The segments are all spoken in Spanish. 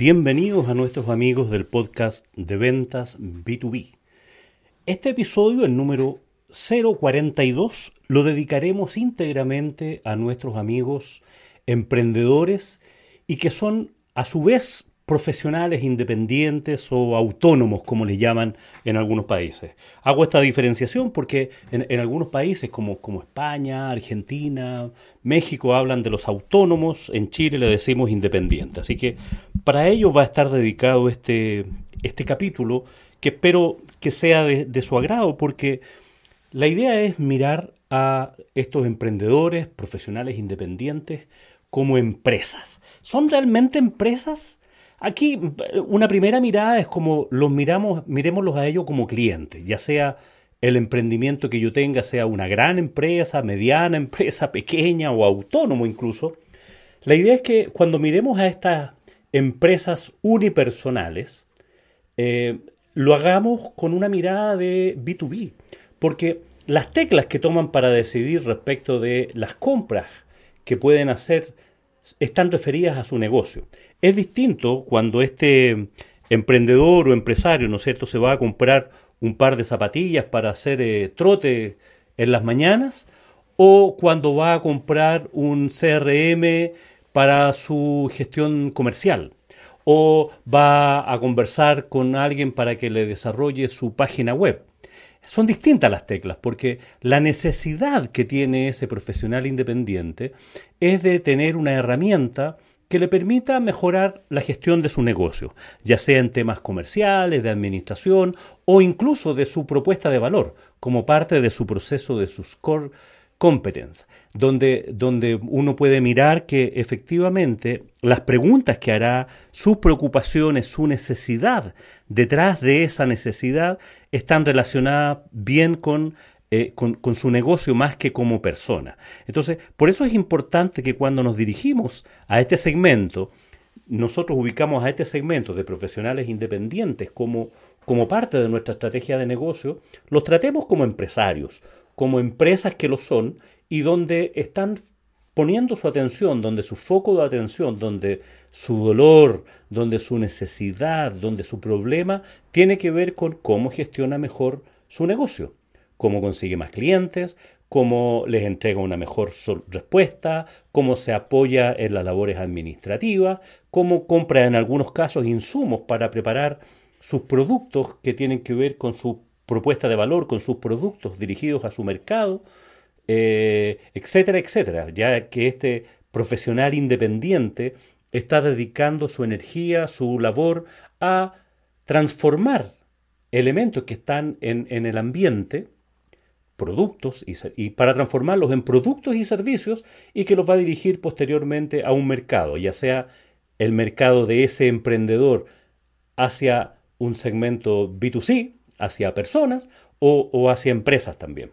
Bienvenidos a nuestros amigos del podcast de ventas B2B. Este episodio, el número 042, lo dedicaremos íntegramente a nuestros amigos emprendedores y que son a su vez profesionales independientes o autónomos, como les llaman en algunos países. Hago esta diferenciación porque en, algunos países como, como, España, Argentina, México hablan de los autónomos, en Chile le decimos independientes. Así que para ello va a estar dedicado este, este capítulo que espero que sea de su agrado porque la idea es mirar a estos emprendedores, profesionales independientes, como empresas. ¿Son realmente empresas? Aquí una primera mirada es como los miramos, miremoslos a ellos como clientes, ya sea el emprendimiento que yo tenga sea una gran empresa, mediana empresa, pequeña o autónomo incluso. La idea es que cuando miremos a estas empresas unipersonales, eh, lo hagamos con una mirada de B2B, porque las teclas que toman para decidir respecto de las compras que pueden hacer están referidas a su negocio. Es distinto cuando este emprendedor o empresario, ¿no es cierto?, se va a comprar un par de zapatillas para hacer eh, trote en las mañanas o cuando va a comprar un CRM para su gestión comercial o va a conversar con alguien para que le desarrolle su página web son distintas las teclas, porque la necesidad que tiene ese profesional independiente es de tener una herramienta que le permita mejorar la gestión de su negocio, ya sea en temas comerciales, de administración o incluso de su propuesta de valor, como parte de su proceso de sus core competence, donde, donde uno puede mirar que efectivamente las preguntas que hará, sus preocupaciones, su necesidad detrás de esa necesidad están relacionadas bien con, eh, con, con, su negocio más que como persona. Entonces, por eso es importante que cuando nos dirigimos a este segmento, nosotros ubicamos a este segmento de profesionales independientes como, como parte de nuestra estrategia de negocio, los tratemos como empresarios, como empresas que lo son y donde están poniendo su atención, donde su foco de atención, donde su dolor, donde su necesidad, donde su problema tiene que ver con cómo gestiona mejor su negocio, cómo consigue más clientes, cómo les entrega una mejor respuesta, cómo se apoya en las labores administrativas, cómo compra en algunos casos insumos para preparar sus productos que tienen que ver con su propuesta de valor con sus productos dirigidos a su mercado, eh, etcétera, etcétera, ya que este profesional independiente está dedicando su energía, su labor a transformar elementos que están en, el ambiente, productos, y, para transformarlos en productos y servicios y que los va a dirigir posteriormente a un mercado, ya sea el mercado de ese emprendedor hacia un segmento B2C, hacia personas o, hacia empresas también.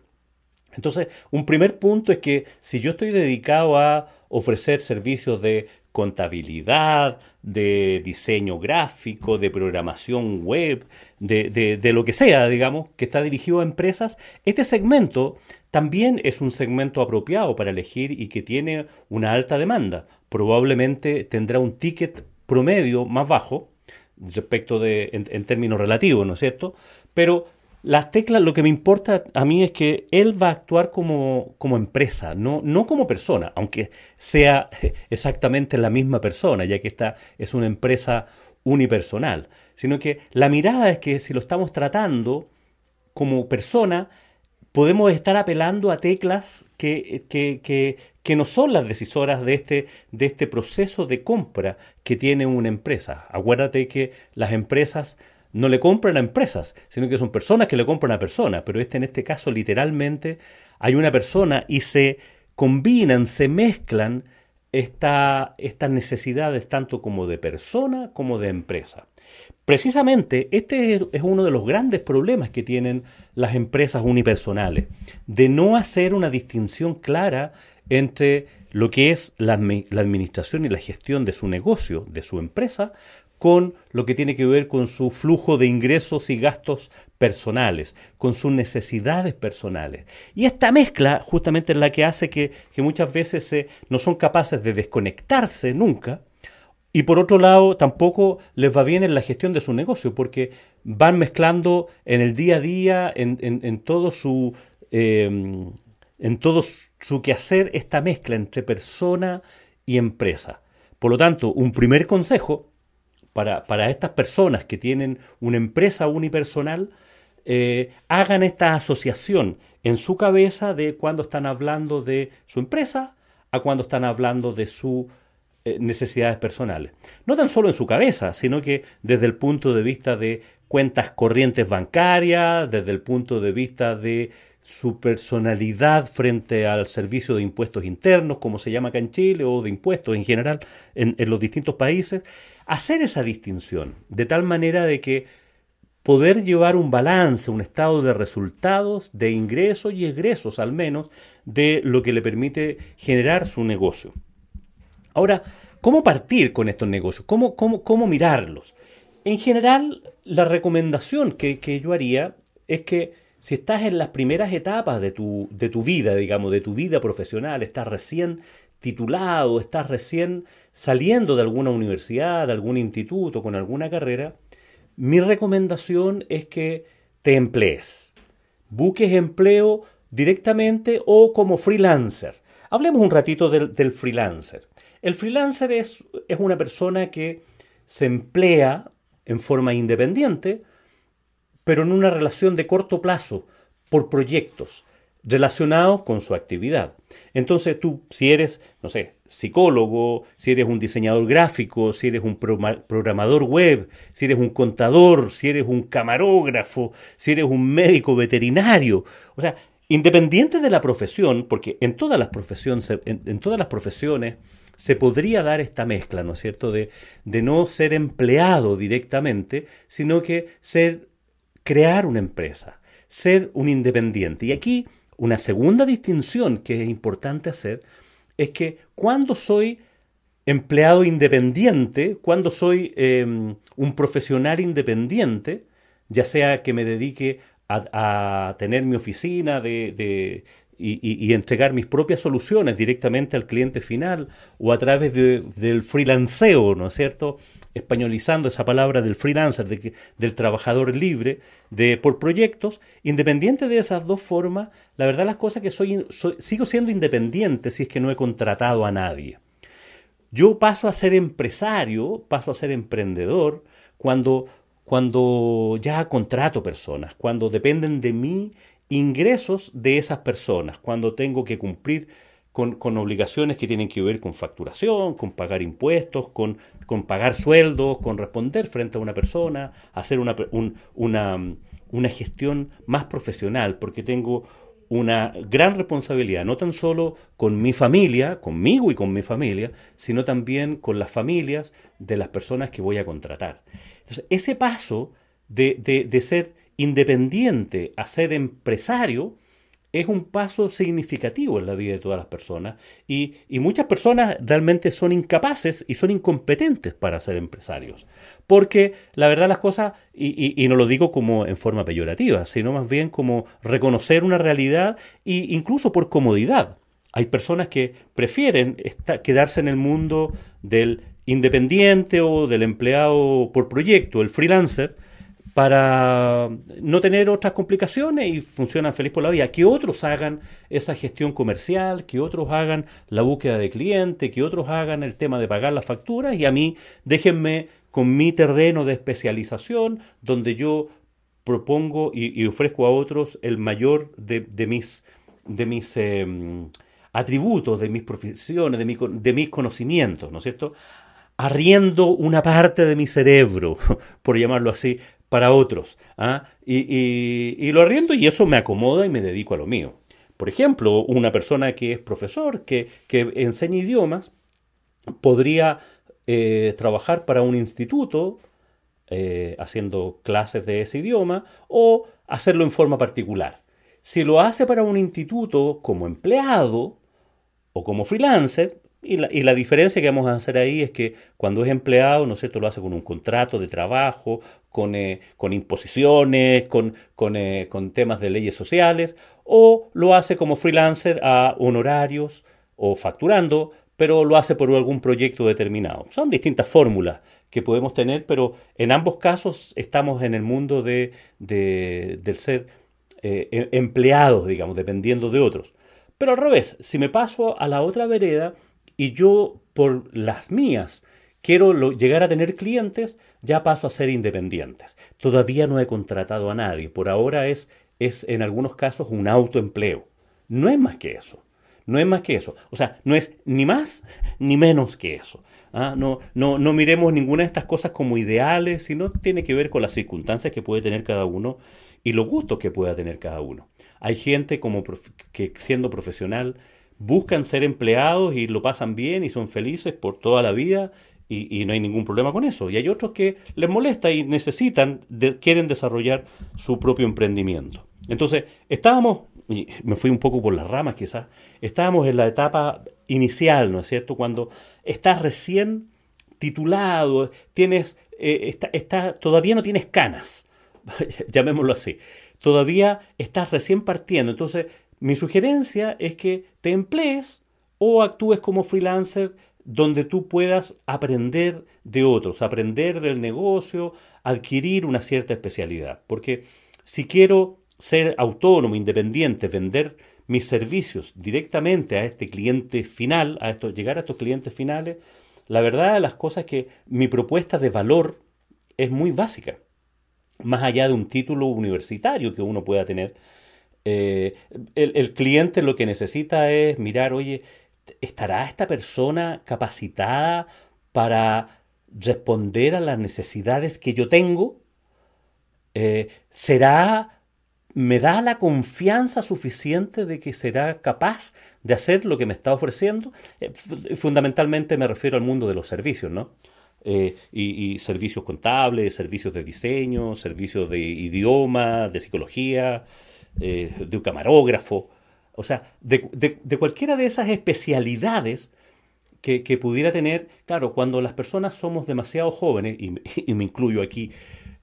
Entonces, un primer punto es que si yo estoy dedicado a ofrecer servicios de contabilidad, de diseño gráfico, de programación web, de, de, lo que sea, digamos, que está dirigido a empresas, este segmento también es un segmento apropiado para elegir y que tiene una alta demanda. Probablemente tendrá un ticket promedio más bajo respecto de, en términos relativos, ¿no es cierto? Pero las teclas, lo que me importa a mí es que él va a actuar como, como empresa, no, no como persona, aunque sea exactamente la misma persona, ya que esta es una empresa unipersonal, sino que la mirada es que si lo estamos tratando como persona, podemos estar apelando a teclas que, que, que, que, no son las decisoras de este, de este proceso de compra que tiene una empresa. Acuérdate que las empresas no le compran a empresas, sino que son personas que le compran a personas. Pero este, en este caso, literalmente, hay una persona y se combinan, se mezclan esta, estas necesidades tanto como de persona como de empresa. Precisamente este es uno de los grandes problemas que tienen las empresas unipersonales, de no hacer una distinción clara entre lo que es la, administración y la gestión de su negocio, de su empresa, con lo que tiene que ver con su flujo de ingresos y gastos personales, con sus necesidades personales. Y esta mezcla justamente es la que hace que, muchas veces no son capaces de desconectarse nunca y por otro lado tampoco les va bien en la gestión de su negocio, porque van mezclando en el día a día, en, todo su... Em, en todo su quehacer esta mezcla entre persona y empresa. Por lo tanto, un primer consejo para, para estas personas que tienen una empresa unipersonal, eh, hagan esta asociación en su cabeza de cuando están hablando de su empresa a cuando están hablando de sus eh, necesidades personales. No tan solo en su cabeza, sino que desde el punto de vista de cuentas corrientes bancarias, desde el punto de vista de su personalidad frente al servicio de impuestos internos, como se llama acá en Chile, o de impuestos en general en, los distintos países, hacer esa distinción, de tal manera de que poder llevar un balance, un estado de resultados, de ingresos y egresos al menos, de lo que le permite generar su negocio. Ahora, ¿cómo partir con estos negocios? ¿Cómo, cómo, cómo mirarlos? En general, la recomendación que, que yo haría es que si estás en las primeras etapas de tu, de tu vida, digamos, de tu vida profesional, estás recién titulado, estás recién saliendo de alguna universidad, de algún instituto, con alguna carrera, mi recomendación es que te emplees. Busques empleo directamente o como freelancer. Hablemos un ratito del, freelancer. El freelancer es, es una persona que se emplea en forma independiente, pero en una relación de corto plazo, por proyectos relacionados con su actividad. Entonces tú, si eres, no sé, psicólogo, si eres un diseñador gráfico, si eres un programador web, si eres un contador, si eres un camarógrafo, si eres un médico veterinario, o sea, independiente de la profesión, porque en todas las profesiones, en, todas las profesiones se podría dar esta mezcla, ¿no es cierto?, de, de no ser empleado directamente, sino que ser crear una empresa, ser un independiente. Y aquí una segunda distinción que es importante hacer es que cuando soy empleado independiente, cuando soy em, un profesional independiente, ya sea que me dedique a, tener mi oficina de, y, entregar mis propias soluciones directamente al cliente final o a través del freelanceo, ¿no es cierto? Españolizando esa palabra del freelancer, de del trabajador libre, de por proyectos, independiente de esas dos formas, la verdad las cosas que soy, sigo siendo independiente si es que no he contratado a nadie. Yo paso a ser empresario, paso a ser emprendedor cuando, cuando ya contrato personas, cuando dependen de mí ingresos de esas personas, cuando tengo que cumplir con, obligaciones que tienen que ver con facturación, con pagar impuestos, con, con pagar sueldos, con responder frente a una persona, hacer una, una, una gestión más profesional, porque tengo una gran responsabilidad, no tan solo con mi familia, conmigo y con mi familia, sino también con las familias de las personas que voy a contratar. Entonces, ese paso de, de, de ser independiente a ser empresario es un paso significativo en la vida de todas las personas y, muchas personas realmente son incapaces y son incompetentes para ser empresarios. Porque la verdad las cosas, y, no lo digo como en forma peyorativa, sino más bien como reconocer una realidad e incluso por comodidad. Hay personas que prefieren quedarse en el mundo del independiente o del empleado por proyecto, el freelancer, para no tener otras complicaciones y funcionan feliz por la vida. Que otros hagan esa gestión comercial, que otros hagan la búsqueda de cliente, que otros hagan el tema de pagar las facturas y a mí déjenme con mi terreno de especialización donde yo propongo y, ofrezco a otros el mayor de, mis, de mis em, atributos, de mis profesiones, de, de mis conocimientos, ¿no es cierto? arriendo una parte de mi cerebro, por llamarlo así, para otros. ¿ah? Y, lo arriendo y eso me acomoda y me dedico a lo mío. Por ejemplo, una persona que es profesor, que, enseña idiomas, podría eh, trabajar para un instituto eh, haciendo clases de ese idioma o hacerlo en forma particular. Si lo hace para un instituto como empleado o como freelancer, y la, diferencia que vamos a hacer ahí es que cuando es empleado, ¿no es cierto?, lo hace con un contrato de trabajo, con, eh, con imposiciones, con, eh, con, temas de leyes sociales, o lo hace como freelancer a honorarios o facturando pero lo hace por algún proyecto determinado. Son distintas fórmulas que podemos tener, pero en ambos casos estamos en el mundo de, del ser eh, em, empleados, digamos, dependiendo de otros. Pero al revés, si me paso a la otra vereda y yo por las mías quiero llegar a tener clientes, ya paso a ser independientes. Todavía no he contratado a nadie. Por ahora es, es en algunos casos un autoempleo. No es más que eso. No es más que eso. O sea, no es ni más ni menos que eso. ¿ah? No, no, no miremos ninguna de estas cosas como ideales, sino tiene que ver con las circunstancias que puede tener cada uno y los gustos que pueda tener cada uno. Hay gente como que siendo profesional buscan ser empleados y lo pasan bien y son felices por toda la vida y, no hay ningún problema con eso. Y hay otros que les molesta y necesitan, quieren desarrollar su propio emprendimiento. Entonces, estábamos, y me fui un poco por las ramas quizás, estábamos en la etapa inicial, ¿no es cierto? Cuando estás recién titulado, tienes, eh, está, todavía no tienes canas, llamémoslo así, todavía estás recién partiendo. Entonces, mi sugerencia es que te emplees o actúes como freelancer donde tú puedas aprender de otros, aprender del negocio, adquirir una cierta especialidad. Porque si quiero ser autónomo, independiente, vender mis servicios directamente a este cliente final, a esto, llegar a estos clientes finales, la verdad de las cosas es que mi propuesta de valor es muy básica. Más allá de un título universitario que uno pueda tener, eh, el, cliente lo que necesita es mirar, oye, ¿estará esta persona capacitada para responder a las necesidades que yo tengo? Eh, ¿Será, me da la confianza suficiente de que será capaz de hacer lo que me está ofreciendo? Eh, fundamentalmente me refiero al mundo de los servicios, ¿no? Y, y, servicios contables, servicios de diseño, servicios de idioma, de psicología, de un camarógrafo. O sea, de, cualquiera de esas especialidades que, pudiera tener, claro, cuando las personas somos demasiado jóvenes, y, me incluyo aquí,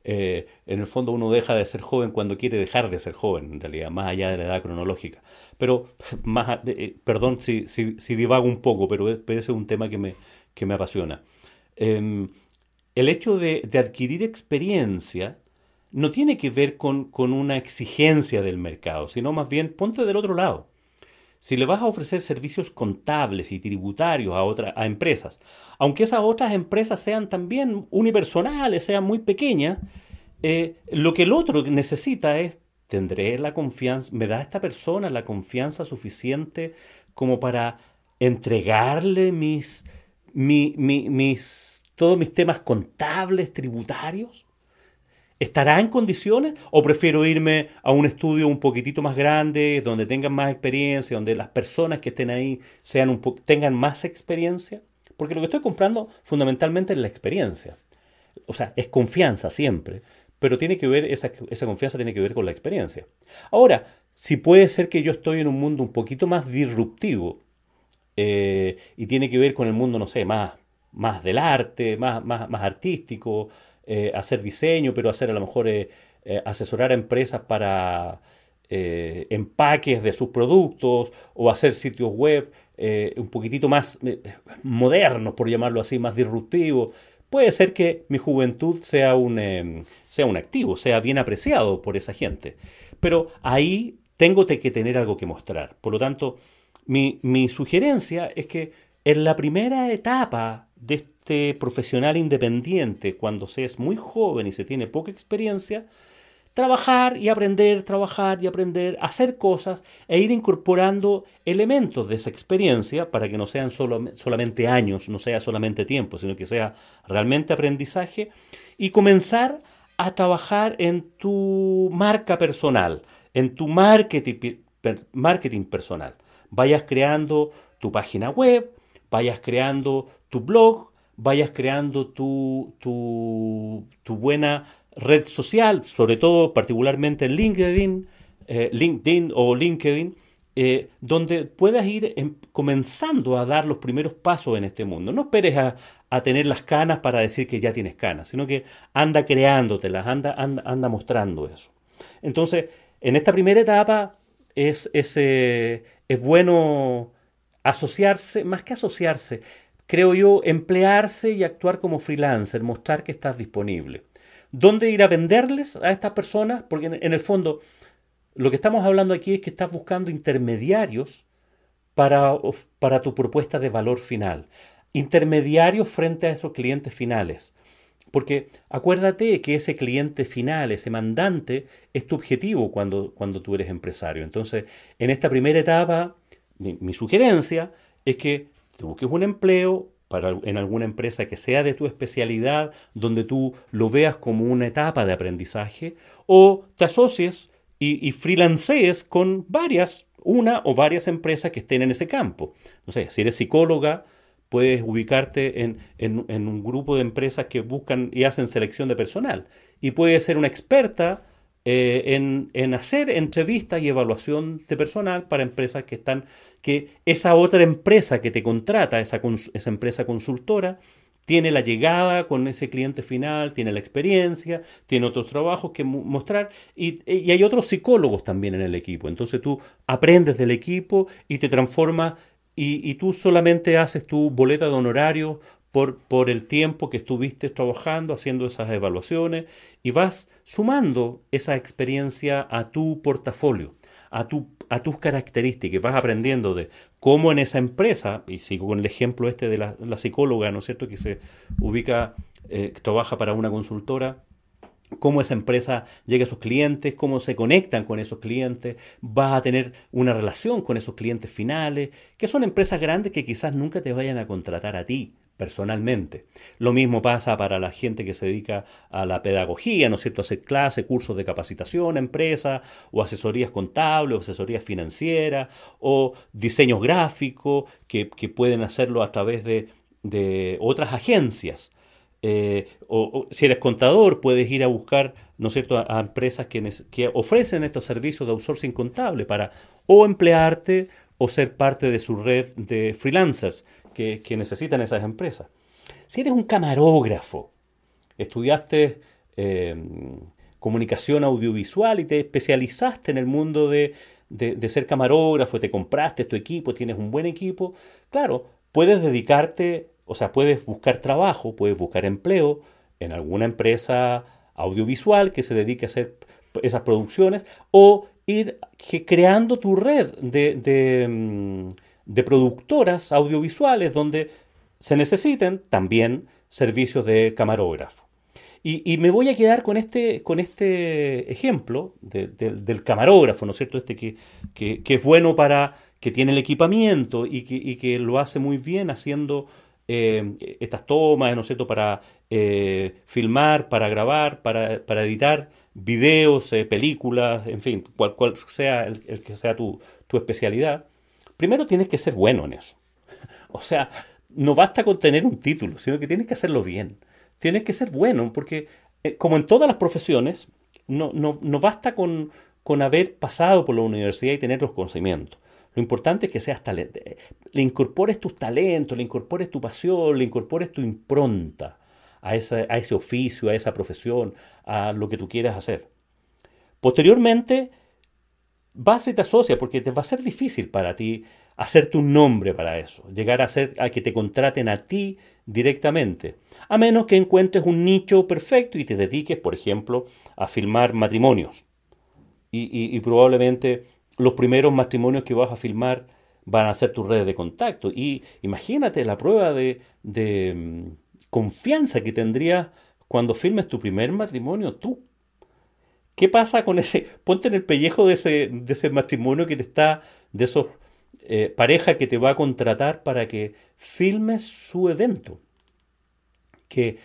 eh, en el fondo uno deja de ser joven cuando quiere dejar de ser joven, en realidad, más allá de la edad cronológica. Pero, más, eh, perdón si, si, divago un poco, pero, ese es un tema que me, que me apasiona. Em, el hecho de, adquirir experiencia no tiene que ver con, una exigencia del mercado, sino más bien ponte del otro lado. Si le vas a ofrecer servicios contables y tributarios a, otra, a empresas, aunque esas otras empresas sean también unipersonales, sean muy pequeñas, eh, lo que el otro necesita es, tendré la confianza, me da esta persona la confianza suficiente como para entregarle mis, mis, todos mis temas contables, tributarios. ¿Estará en condiciones o prefiero irme a un estudio un poquitito más grande, donde tengan más experiencia, donde las personas que estén ahí sean un tengan más experiencia? Porque lo que estoy comprando fundamentalmente es la experiencia. O sea, es confianza siempre, pero tiene que ver, esa, confianza tiene que ver con la experiencia. Ahora, si puede ser que yo estoy en un mundo un poquito más disruptivo eh, y tiene que ver con el mundo, no sé, más, más del arte, más, más, más artístico, eh, hacer diseño, pero hacer a lo mejor eh, eh, asesorar a empresas para empaques de sus productos o hacer sitios web un poquitito más modernos, por llamarlo así, más disruptivos. Puede ser que mi juventud sea un, sea un activo, sea bien apreciado por esa gente. Pero ahí tengo que tener algo que mostrar. Por lo tanto, mi sugerencia es que en la primera etapa de este profesional independiente, cuando se es muy joven y se tiene poca experiencia, trabajar y aprender, trabajar y aprender, hacer cosas e ir incorporando elementos de esa experiencia para que no sean solo, solamente años, no sea solamente tiempo, sino que sea realmente aprendizaje y comenzar a trabajar en tu marca personal, en tu marketing, marketing personal. Vayas creando tu página web, vayas creando tu blog, vayas creando tu, tu, buena red social, sobre todo particularmente en LinkedIn, eh, LinkedIn o LinkedIn, eh, donde puedas ir em, comenzando a dar los primeros pasos en este mundo. No esperes a, tener las canas para decir que ya tienes canas, sino que anda creándotelas, anda, anda, anda mostrando eso. Entonces, en esta primera etapa es, es, eh, es bueno asociarse, más que asociarse, creo yo, emplearse y actuar como freelancer, mostrar que estás disponible. ¿Dónde ir a venderles a estas personas? Porque en, el fondo lo que estamos hablando aquí es que estás buscando intermediarios para, para tu propuesta de valor final. Intermediarios frente a esos clientes finales. Porque acuérdate que ese cliente final, ese mandante, es tu objetivo cuando, cuando tú eres empresario. Entonces, en esta primera etapa, mi, sugerencia es que te busques un empleo para, en alguna empresa que sea de tu especialidad, donde tú lo veas como una etapa de aprendizaje, o te asocies y, y freelancees con varias, una o varias empresas que estén en ese campo. No sé, si eres psicóloga, puedes ubicarte en, en, un grupo de empresas que buscan y hacen selección de personal. Y puedes ser una experta eh, en, hacer entrevistas y evaluación de personal para empresas que están, que esa otra empresa que te contrata, esa, esa empresa consultora, tiene la llegada con ese cliente final, tiene la experiencia, tiene otros trabajos que mostrar y, y, hay otros psicólogos también en el equipo. Entonces tú aprendes del equipo y te transformas y, tú solamente haces tu boleta de honorario por, por, el tiempo que estuviste trabajando, haciendo esas evaluaciones y vas sumando esa experiencia a tu portafolio, a, tu, a tus características, vas aprendiendo de cómo en esa empresa, y sigo con el ejemplo este de la, psicóloga, ¿no es cierto?, que se ubica, eh, trabaja para una consultora, cómo esa empresa llega a sus clientes, cómo se conectan con esos clientes, vas a tener una relación con esos clientes finales, que son empresas grandes que quizás nunca te vayan a contratar a ti, personalmente. Lo mismo pasa para la gente que se dedica a la pedagogía, ¿no es cierto? Hacer clases, cursos de capacitación a empresas, o asesorías contables, o asesorías financieras, o diseños gráficos, que, pueden hacerlo a través de, otras agencias. Eh, o, si eres contador, puedes ir a buscar, ¿no es cierto?, a, empresas que, que ofrecen estos servicios de outsourcing contable para o emplearte o ser parte de su red de freelancers que, necesitan esas empresas. Si eres un camarógrafo, estudiaste em, comunicación audiovisual y te especializaste en el mundo de, ser camarógrafo, te compraste tu equipo, tienes un buen equipo, claro, puedes dedicarte, o sea, puedes buscar trabajo, puedes buscar empleo en alguna empresa audiovisual que se dedique a hacer esas producciones o ir creando tu red de, em, de productoras audiovisuales donde se necesiten también servicios de camarógrafo. Y, me voy a quedar con este, con este ejemplo del camarógrafo, ¿no es cierto? Este que, que, es bueno para, que tiene el equipamiento y que, que lo hace muy bien haciendo eh, estas tomas, ¿no es cierto? Para eh, filmar, para grabar, para, editar videos, eh, películas, en fin, cual, cual sea el, el, que sea tu, tu especialidad. Primero tienes que ser bueno en eso. O sea, no basta con tener un título, sino que tienes que hacerlo bien. Tienes que ser bueno, porque eh, como en todas las profesiones, no, no, no basta con, con, haber pasado por la universidad y tener los conocimientos. Lo importante es que seas talento. Le incorpores tus talentos, le incorpores tu pasión, le incorpores tu impronta a, esa, a ese oficio, a esa profesión, a lo que tú quieras hacer. Posteriormente, vas y te asocias porque te va a ser difícil para ti hacerte un nombre para eso, llegar a ser a que te contraten a ti directamente, a menos que encuentres un nicho perfecto y te dediques, por ejemplo, a filmar matrimonios. Y, probablemente los primeros matrimonios que vas a filmar van a ser tus redes de contacto. Y imagínate la prueba de, mm, confianza que tendrías cuando filmes tu primer matrimonio tú ¿Qué pasa con ese? Ponte en el pellejo de ese, de ese matrimonio que te está, de esos eh, pareja que te va a contratar para que filmes su evento. Que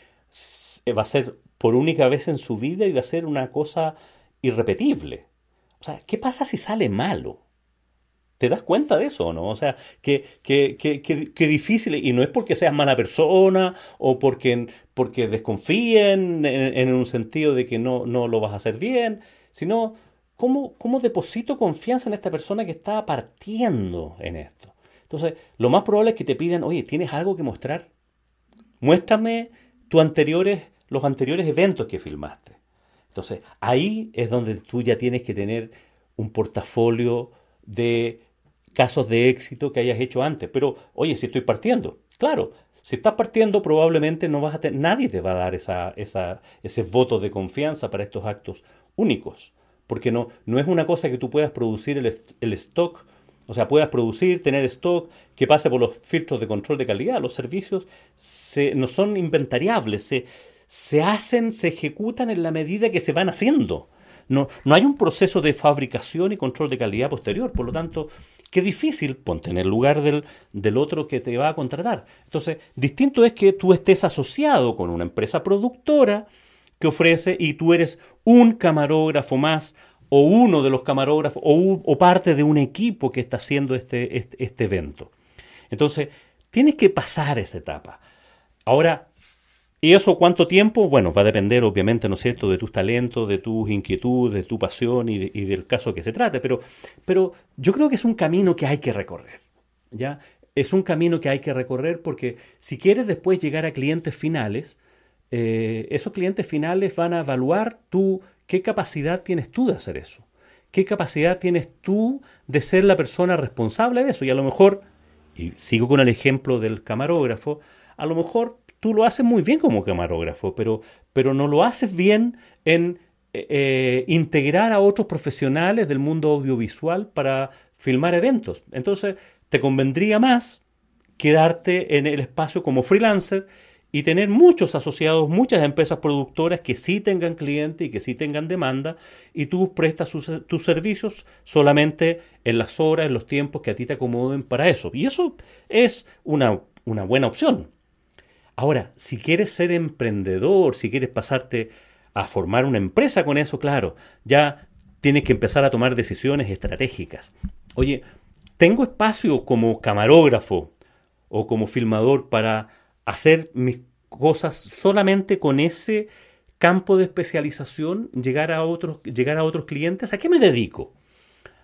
va a ser por única vez en su vida y va a ser una cosa irrepetible. O sea, ¿qué pasa si sale malo? ¿Te das cuenta de eso no? O sea, que, que, que, que, difícil, y no es porque seas mala persona o porque, porque desconfíen en, un sentido de que no, no lo vas a hacer bien, sino ¿cómo, cómo deposito confianza en esta persona que está partiendo en esto. Entonces, lo más probable es que te pidan, oye, ¿tienes algo que mostrar? Muéstrame tus anteriores, los anteriores eventos que filmaste. Entonces, ahí es donde tú ya tienes que tener un portafolio de casos de éxito que hayas hecho antes. Pero, oye, si estoy partiendo, claro, si estás partiendo, probablemente no vas a tener, nadie te va a dar esa, esa, ese voto de confianza para estos actos únicos. Porque no, no es una cosa que tú puedas producir el, el stock, o sea, puedas producir, tener stock, que pase por los filtros de control de calidad. Los servicios se, no son inventariables, se, se hacen, se ejecutan en la medida que se van haciendo. No, no hay un proceso de fabricación y control de calidad posterior. Por lo tanto, qué difícil ponte en el lugar del, del otro que te va a contratar. Entonces, distinto es que tú estés asociado con una empresa productora que ofrece y tú eres un camarógrafo más o uno de los camarógrafos o, o parte de un equipo que está haciendo este, este, este evento. Entonces, tienes que pasar esa etapa. Ahora, ¿Y eso cuánto tiempo? Bueno, va a depender obviamente, ¿no es cierto?, de tus talentos, de tus inquietudes, de tu pasión y, del caso que se trate, pero, pero yo creo que es un camino que hay que recorrer, ¿ya? Es un camino que hay que recorrer porque si quieres después llegar a clientes finales, eh, esos clientes finales van a evaluar tú qué capacidad tienes tú de hacer eso, qué capacidad tienes tú de ser la persona responsable de eso. Y a lo mejor, y sigo con el ejemplo del camarógrafo, a lo mejor tú lo haces muy bien como camarógrafo, pero, pero no lo haces bien en eh, eh, integrar a otros profesionales del mundo audiovisual para filmar eventos. Entonces, te convendría más quedarte en el espacio como freelancer y tener muchos asociados, muchas empresas productoras que sí tengan clientes y que sí tengan demanda y tú prestas tus servicios solamente en las horas, en los tiempos que a ti te acomoden para eso. Y eso es una, una buena opción. Ahora, si quieres ser emprendedor, si quieres pasarte a formar una empresa con eso, claro, ya tienes que empezar a tomar decisiones estratégicas. Oye, ¿tengo espacio como camarógrafo o como filmador para hacer mis cosas solamente con ese campo de especialización, llegar a otros, llegar a otros clientes? ¿A qué me dedico?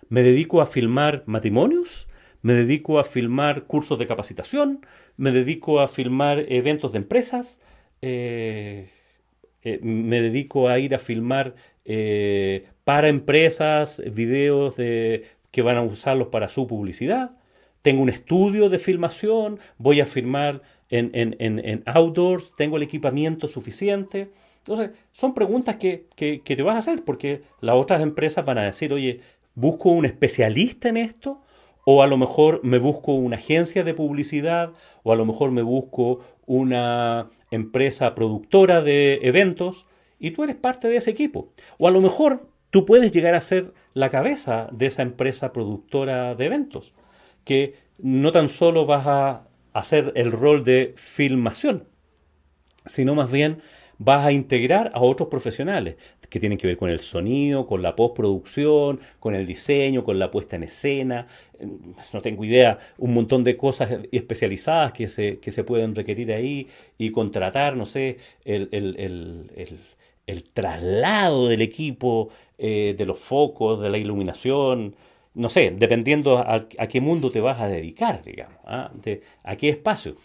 ¿Me dedico a filmar matrimonios? Me dedico a filmar cursos de capacitación, me dedico a filmar eventos de empresas, eh, eh, me dedico a ir a filmar eh, para empresas videos de, que van a usarlos para su publicidad. Tengo un estudio de filmación, voy a filmar en, en, outdoors, tengo el equipamiento suficiente. Entonces, son preguntas que, que, que te vas a hacer porque las otras empresas van a decir, oye, busco un especialista en esto o a lo mejor me busco una agencia de publicidad, o a lo mejor me busco una empresa productora de eventos, y tú eres parte de ese equipo. O a lo mejor tú puedes llegar a ser la cabeza de esa empresa productora de eventos, que no tan solo vas a hacer el rol de filmación, sino más bien vas a integrar a otros profesionales que tienen que ver con el sonido, con la postproducción, con el diseño, con la puesta en escena, no tengo idea, un montón de cosas especializadas que se, que se pueden requerir ahí y contratar, no sé, el, traslado del equipo, eh, de los focos, de la iluminación, no sé, dependiendo a, qué mundo te vas a dedicar, digamos, ¿ah? a qué espacio.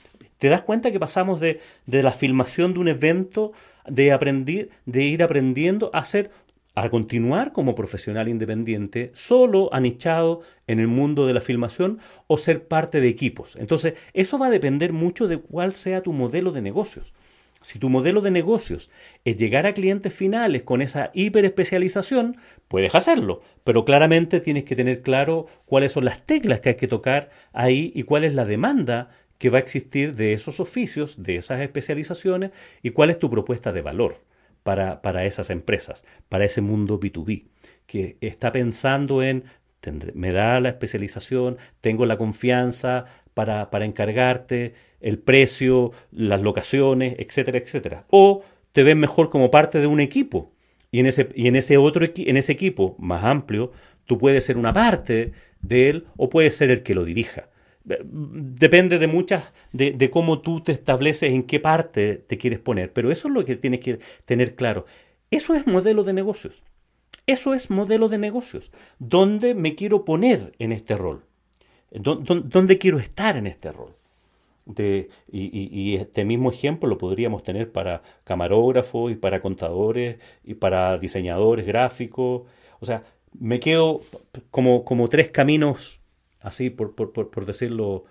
¿Te das cuenta que pasamos de, de la filmación de un evento, de, aprender, de ir aprendiendo a hacer a continuar como profesional independiente, solo anichado en el mundo de la filmación o ser parte de equipos. Entonces, eso va a depender mucho de cuál sea tu modelo de negocios. Si tu modelo de negocios es llegar a clientes finales con esa hiperespecialización, puedes hacerlo, pero claramente tienes que tener claro cuáles son las teclas que hay que tocar ahí y cuál es la demanda que va a existir de esos oficios, de esas especializaciones y cuál es tu propuesta de valor para, para esas empresas, para ese mundo B2B, que está pensando en, me da la especialización, tengo la confianza para, para encargarte, el precio, las locaciones, etcétera, etcétera. O te ven mejor como parte de un equipo y en ese, y en ese otro en ese equipo más amplio, tú puedes ser una parte de él o puedes ser el que lo dirija. Depende de muchas, de, cómo tú te estableces en qué parte te quieres poner, pero eso es lo que tienes que tener claro. Eso es modelo de negocios. Eso es modelo de negocios. ¿Dónde me quiero poner en este rol? ¿Dónde, quiero estar en este rol? De, y, este mismo ejemplo lo podríamos tener para camarógrafos y para contadores y para diseñadores gráficos. O sea, me quedo como, como tres caminos así por, por decirlo,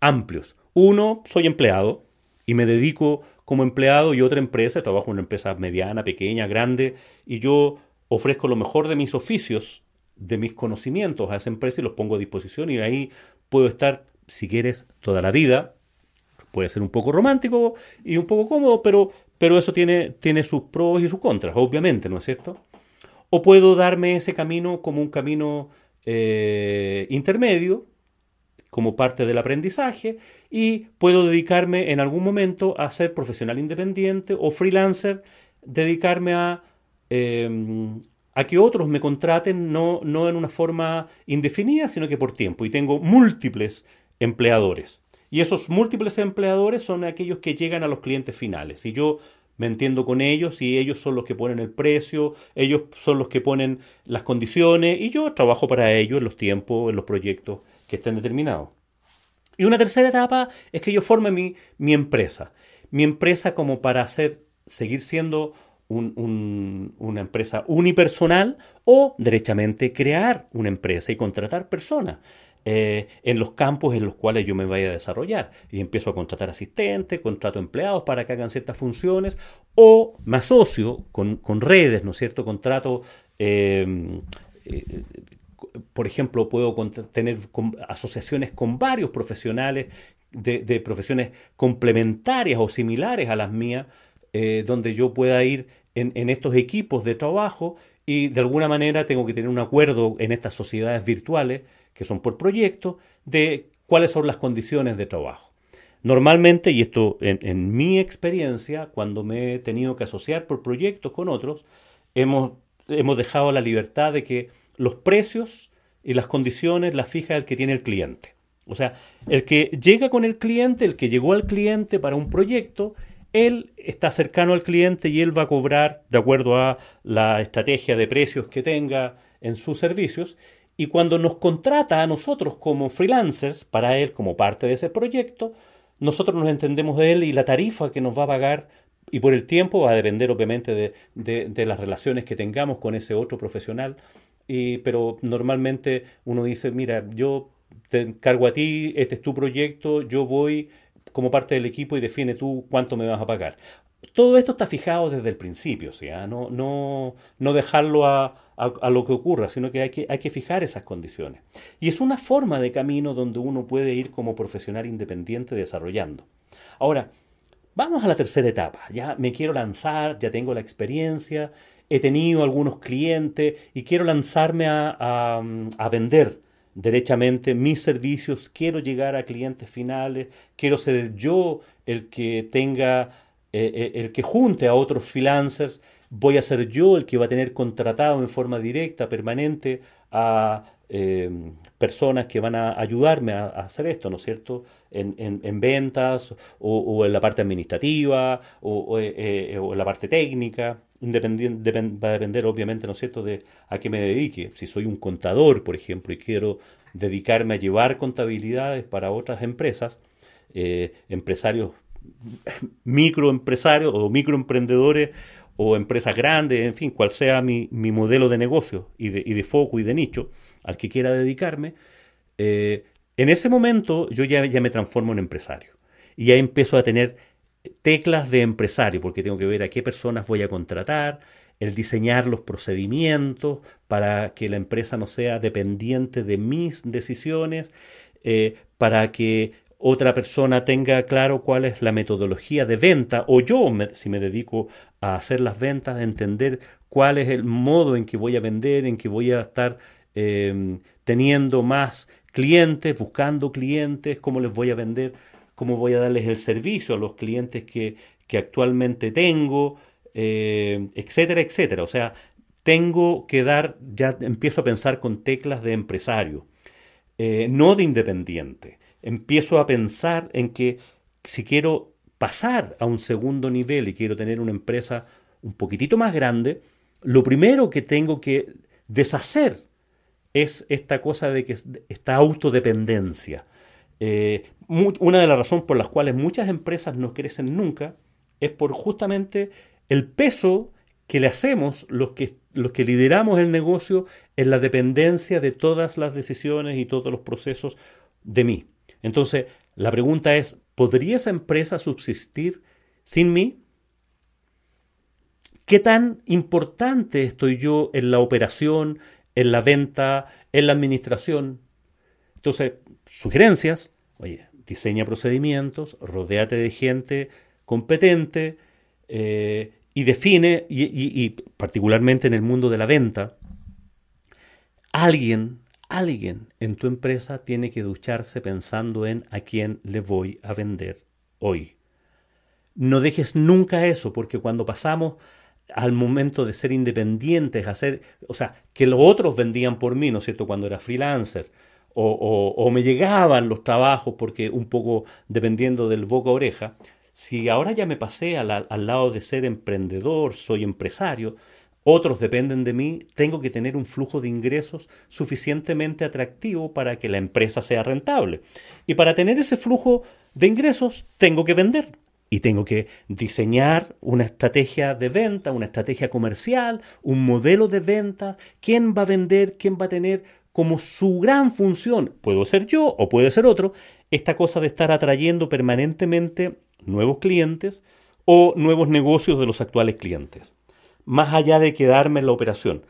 amplios. Uno, soy empleado y me dedico como empleado y otra empresa, trabajo en una empresa mediana, pequeña, grande, y yo ofrezco lo mejor de mis oficios, de mis conocimientos a esa empresa y los pongo a disposición y ahí puedo estar, si quieres, toda la vida. Puede ser un poco romántico y un poco cómodo, pero, pero eso tiene, tiene sus pros y sus contras, obviamente, ¿no es cierto? O puedo darme ese camino como un camino eh, intermedio, como parte del aprendizaje, y puedo dedicarme en algún momento a ser profesional independiente o freelancer, dedicarme a, em, a que otros me contraten no, no en una forma indefinida, sino que por tiempo. Y tengo múltiples empleadores. Y esos múltiples empleadores son aquellos que llegan a los clientes finales. Y yo me entiendo con ellos y ellos son los que ponen el precio, ellos son los que ponen las condiciones y yo trabajo para ellos en los tiempos, en los proyectos que estén determinados. Y una tercera etapa es que yo forme mi, empresa. Mi empresa como para hacer, seguir siendo una empresa unipersonal o derechamente crear una empresa y contratar personas. Eh, en los campos en los cuales yo me vaya a desarrollar. Y empiezo a contratar asistentes, contrato empleados para que hagan ciertas funciones, o me asocio con, redes, ¿no es cierto? Contrato, em, eh, por ejemplo, puedo tener asociaciones con varios profesionales de, profesiones complementarias o similares a las mías, eh, donde yo pueda ir en estos equipos de trabajo y de alguna manera tengo que tener un acuerdo en estas sociedades virtuales que son por proyecto, de cuáles son las condiciones de trabajo. Normalmente, y esto en, mi experiencia, cuando me he tenido que asociar por proyectos con otros, hemos, hemos dejado la libertad de que los precios y las condiciones las fija el que tiene el cliente. O sea, el que llega con el cliente, el que llegó al cliente para un proyecto, él está cercano al cliente y él va a cobrar de acuerdo a la estrategia de precios que tenga en sus servicios y cuando nos contrata a nosotros como freelancers, para él como parte de ese proyecto, nosotros nos entendemos de él y la tarifa que nos va a pagar y por el tiempo va a depender obviamente de, las relaciones que tengamos con ese otro profesional. Y, pero normalmente uno dice, mira, yo te encargo a ti, este es tu proyecto, yo voy como parte del equipo y define tú cuánto me vas a pagar. Todo esto está fijado desde el principio, ¿sí? no, no, no dejarlo a, a, lo que ocurra, sino que hay, que hay que fijar esas condiciones. Y es una forma de camino donde uno puede ir como profesional independiente desarrollando. Ahora, vamos a la tercera etapa. Ya me quiero lanzar, ya tengo la experiencia, he tenido algunos clientes y quiero lanzarme a, a, vender derechamente mis servicios, quiero llegar a clientes finales, quiero ser yo el que tenga, eh, eh, el que junte a otros freelancers voy a ser yo el que va a tener contratado en forma directa, permanente, a eh, personas que van a ayudarme a, hacer esto, ¿no es cierto? En, ventas o, en la parte administrativa o, eh, eh, en la parte técnica. Va a depender, obviamente, ¿no es cierto?, de a qué me dedique. Si soy un contador, por ejemplo, y quiero dedicarme a llevar contabilidades para otras empresas, empresarios, microempresarios o microemprendedores o empresas grandes, en fin, cual sea mi, modelo de negocio y de, y de, foco y de nicho al que quiera dedicarme, eh, en ese momento yo ya, ya me transformo en empresario. Y ya empiezo a tener teclas de empresario, porque tengo que ver a qué personas voy a contratar, el diseñar los procedimientos para que la empresa no sea dependiente de mis decisiones, eh, para que otra persona tenga claro cuál es la metodología de venta, o yo, si me dedico a hacer las ventas, entender cuál es el modo en que voy a vender, en que voy a estar em, teniendo más clientes, buscando clientes, cómo les voy a vender, cómo voy a darles el servicio a los clientes que, actualmente tengo, em, etcétera, etcétera. O sea, tengo que dar, ya empiezo a pensar con teclas de empresario, eh, no de independiente empiezo a pensar en que si quiero pasar a un segundo nivel y quiero tener una empresa un poquitito más grande, lo primero que tengo que deshacer es esta cosa de que esta autodependencia. Eh, una de las razones por las cuales muchas empresas no crecen nunca es por justamente el peso que le hacemos los que, los que lideramos el negocio en la dependencia de todas las decisiones y todos los procesos de mí. Entonces, la pregunta es, ¿podría esa empresa subsistir sin mí? ¿Qué tan importante estoy yo en la operación, en la venta, en la administración? Entonces, sugerencias, oye, diseña procedimientos, rodéate de gente competente eh, y define, y, particularmente en el mundo de la venta, alguien, alguien en tu empresa tiene que ducharse pensando en a quién le voy a vender hoy. No dejes nunca eso, porque cuando pasamos al momento de ser independientes, hacer, o sea, que los otros vendían por mí, ¿no es cierto?, cuando era freelancer, o, me llegaban los trabajos porque un poco dependiendo del boca a oreja, si ahora ya me pasé al, lado de ser emprendedor, soy empresario, otros dependen de mí, tengo que tener un flujo de ingresos suficientemente atractivo para que la empresa sea rentable. Y para tener ese flujo de ingresos, tengo que vender. Y tengo que diseñar una estrategia de venta, una estrategia comercial, un modelo de venta, quién va a vender, quién va a tener como su gran función, puedo ser yo o puede ser otro, esta cosa de estar atrayendo permanentemente nuevos clientes o nuevos negocios de los actuales clientes. Más allá de quedarme en la operación,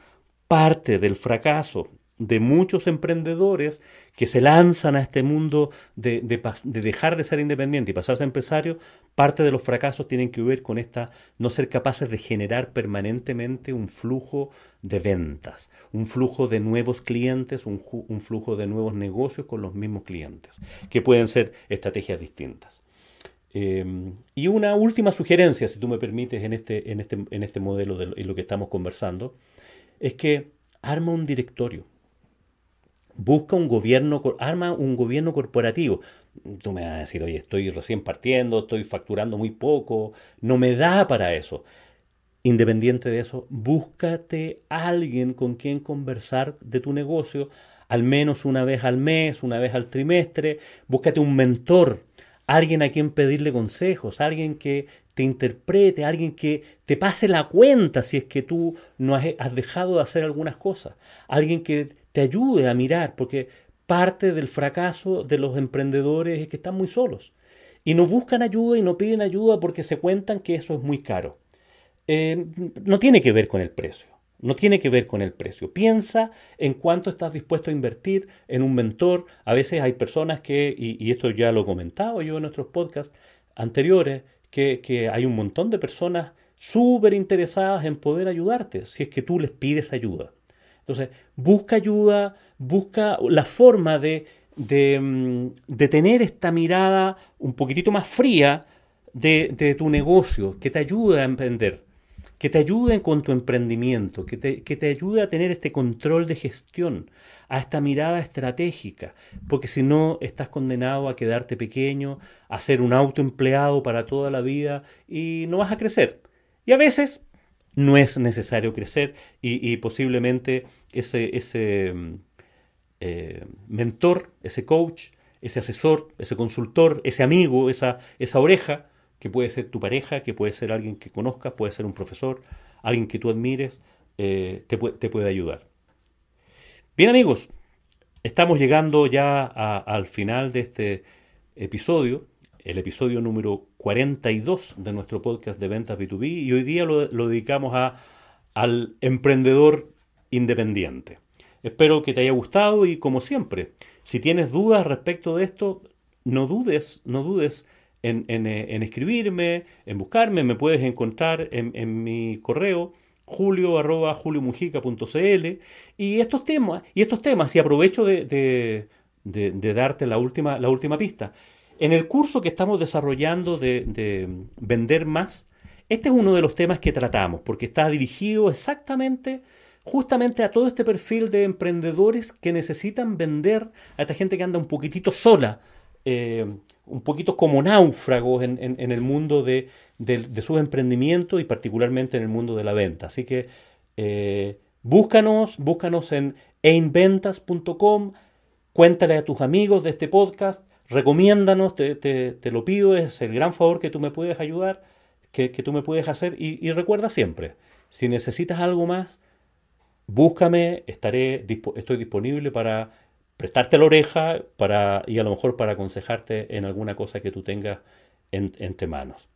parte del fracaso de muchos emprendedores que se lanzan a este mundo de, dejar de ser independiente y pasarse a empresario, parte de los fracasos tienen que ver con esta no ser capaces de generar permanentemente un flujo de ventas, un flujo de nuevos clientes, un, flujo de nuevos negocios con los mismos clientes, que pueden ser estrategias distintas. Em, y una última sugerencia, si tú me permites, en este, en este, en este modelo de lo que estamos conversando, es que arma un directorio busca un gobierno, arma un gobierno corporativo. Tú me vas a decir, oye, estoy recién partiendo, estoy facturando muy poco, no me da para eso. Independiente de eso, búscate alguien con quien conversar de tu negocio, al menos una vez al mes, una vez al trimestre. Búscate un mentor, alguien a quien pedirle consejos, alguien que te interprete, alguien que te pase la cuenta si es que tú no has, dejado de hacer algunas cosas, alguien que te ayude a mirar, porque parte del fracaso de los emprendedores es que están muy solos y no buscan ayuda y no piden ayuda porque se cuentan que eso es muy caro. Eh, no tiene que ver con el precio. No tiene que ver con el precio. Piensa en cuánto estás dispuesto a invertir en un mentor. A veces hay personas que, y, esto ya lo he comentado yo en nuestros podcasts anteriores, que, hay un montón de personas súper interesadas en poder ayudarte si es que tú les pides ayuda. Entonces, busca ayuda, busca la forma de, mm, de, tener esta mirada un poquitito más fría de, de, tu negocio, que te ayude a emprender, que te ayude con tu emprendimiento, que te, que te ayude a tener este control de gestión, a esta mirada estratégica, porque si no estás condenado a quedarte pequeño, a ser un autoempleado para toda la vida y no vas a crecer. Y a veces no es necesario crecer y, posiblemente ese, ese mm, eh, mentor, ese coach, ese asesor, ese consultor, ese amigo, esa, esa oreja, que puede ser tu pareja, que puede ser alguien que conozcas, puede ser un profesor, alguien que tú admires, eh, te, te, puede ayudar. Bien amigos, estamos llegando ya al final de este episodio el episodio número 42 de nuestro podcast de ventas B2B y hoy día lo, dedicamos a, al emprendedor independiente. Espero que te haya gustado y como siempre, si tienes dudas respecto de esto, no dudes, no dudes en, en, escribirme, en buscarme, me puedes encontrar en, mi correo julio arroba y estos temas, y estos temas, y aprovecho de, de, de darte la última, la última pista. En el curso que estamos desarrollando de, vender más, este es uno de los temas que tratamos, porque está dirigido exactamente, justamente a todo este perfil de emprendedores que necesitan vender a esta gente que anda un poquitito sola, eh, un poquito como náufragos en, el mundo de, sus emprendimientos y particularmente en el mundo de la venta. Así que eh, búscanos, búscanos en einventas.com, cuéntale a tus amigos de este podcast recomiéndanos, te, te, lo pido, es el gran favor que tú me puedes ayudar, que, tú me puedes hacer y, recuerda siempre Si necesitas algo más, búscame, estaré, estoy disponible para prestarte la oreja para, y a lo mejor para aconsejarte en alguna cosa que tú tengas entre manos.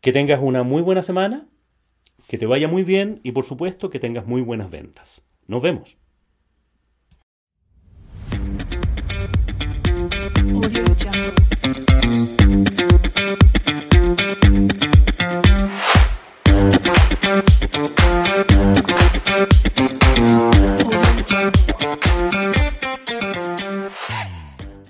Que tengas una muy buena semana, que te vaya muy bien y por supuesto que tengas muy buenas ventas. Nos vemos.